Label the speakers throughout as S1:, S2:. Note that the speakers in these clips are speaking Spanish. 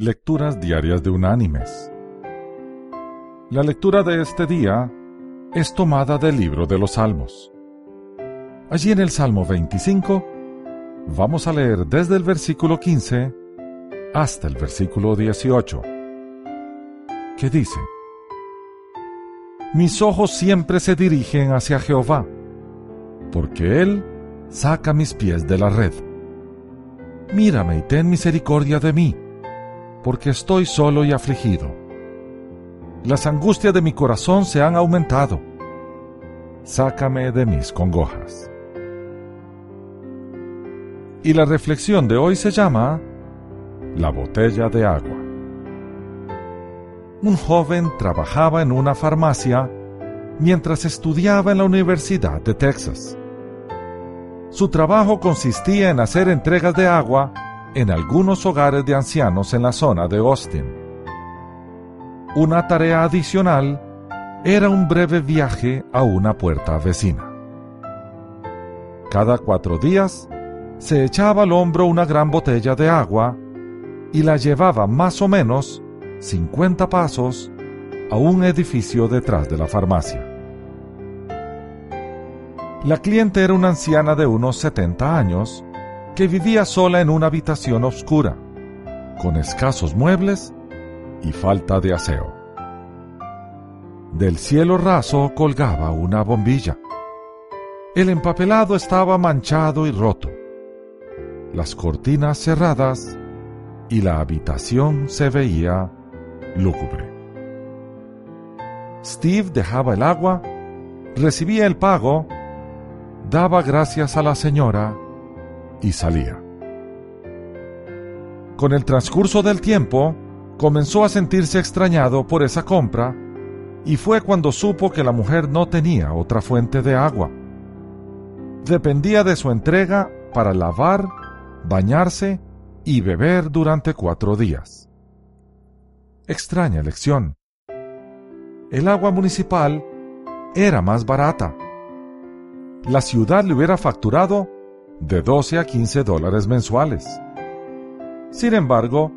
S1: Lecturas Diarias de Unánimes. La lectura de este día es tomada del libro de los Salmos. Allí en el Salmo 25 vamos a leer desde el versículo 15 hasta el versículo 18, que dice, Mis ojos siempre se dirigen hacia Jehová, porque Él saca mis pies de la red. Mírame y ten misericordia de mí porque estoy solo y afligido. Las angustias de mi corazón se han aumentado. Sácame de mis congojas. Y la reflexión de hoy se llama La botella de agua. Un joven trabajaba en una farmacia mientras estudiaba en la Universidad de Texas. Su trabajo consistía en hacer entregas de agua en algunos hogares de ancianos en la zona de Austin. Una tarea adicional era un breve viaje a una puerta vecina. Cada cuatro días se echaba al hombro una gran botella de agua y la llevaba más o menos 50 pasos a un edificio detrás de la farmacia. La cliente era una anciana de unos 70 años que vivía sola en una habitación oscura, con escasos muebles y falta de aseo. Del cielo raso colgaba una bombilla. El empapelado estaba manchado y roto, las cortinas cerradas y la habitación se veía lúgubre. Steve dejaba el agua, recibía el pago, daba gracias a la señora y salía. Con el transcurso del tiempo, comenzó a sentirse extrañado por esa compra y fue cuando supo que la mujer no tenía otra fuente de agua. Dependía de su entrega para lavar, bañarse y beber durante cuatro días. Extraña lección. El agua municipal era más barata. La ciudad le hubiera facturado de 12 a 15 dólares mensuales. Sin embargo,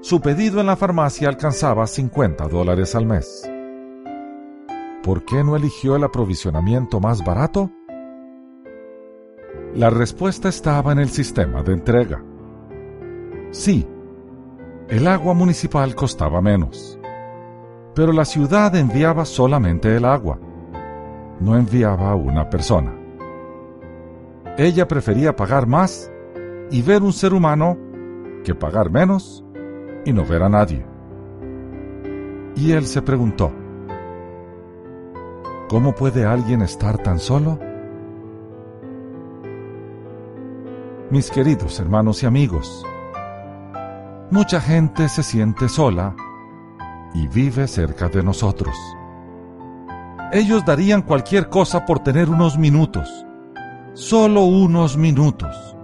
S1: su pedido en la farmacia alcanzaba 50 dólares al mes. ¿Por qué no eligió el aprovisionamiento más barato? La respuesta estaba en el sistema de entrega. Sí, el agua municipal costaba menos, pero la ciudad enviaba solamente el agua, no enviaba a una persona. Ella prefería pagar más y ver un ser humano que pagar menos y no ver a nadie. Y él se preguntó, ¿cómo puede alguien estar tan solo? Mis queridos hermanos y amigos, mucha gente se siente sola y vive cerca de nosotros. Ellos darían cualquier cosa por tener unos minutos solo unos minutos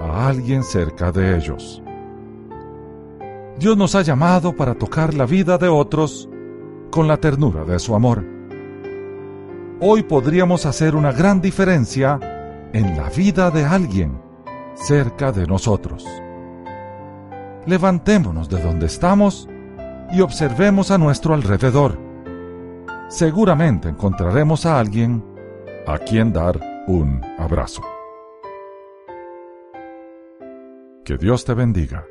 S1: a alguien cerca de ellos. Dios nos ha llamado para tocar la vida de otros con la ternura de su amor. Hoy podríamos hacer una gran diferencia en la vida de alguien cerca de nosotros. Levantémonos de donde estamos y observemos a nuestro alrededor. Seguramente encontraremos a alguien a quien dar un abrazo. Que Dios te bendiga.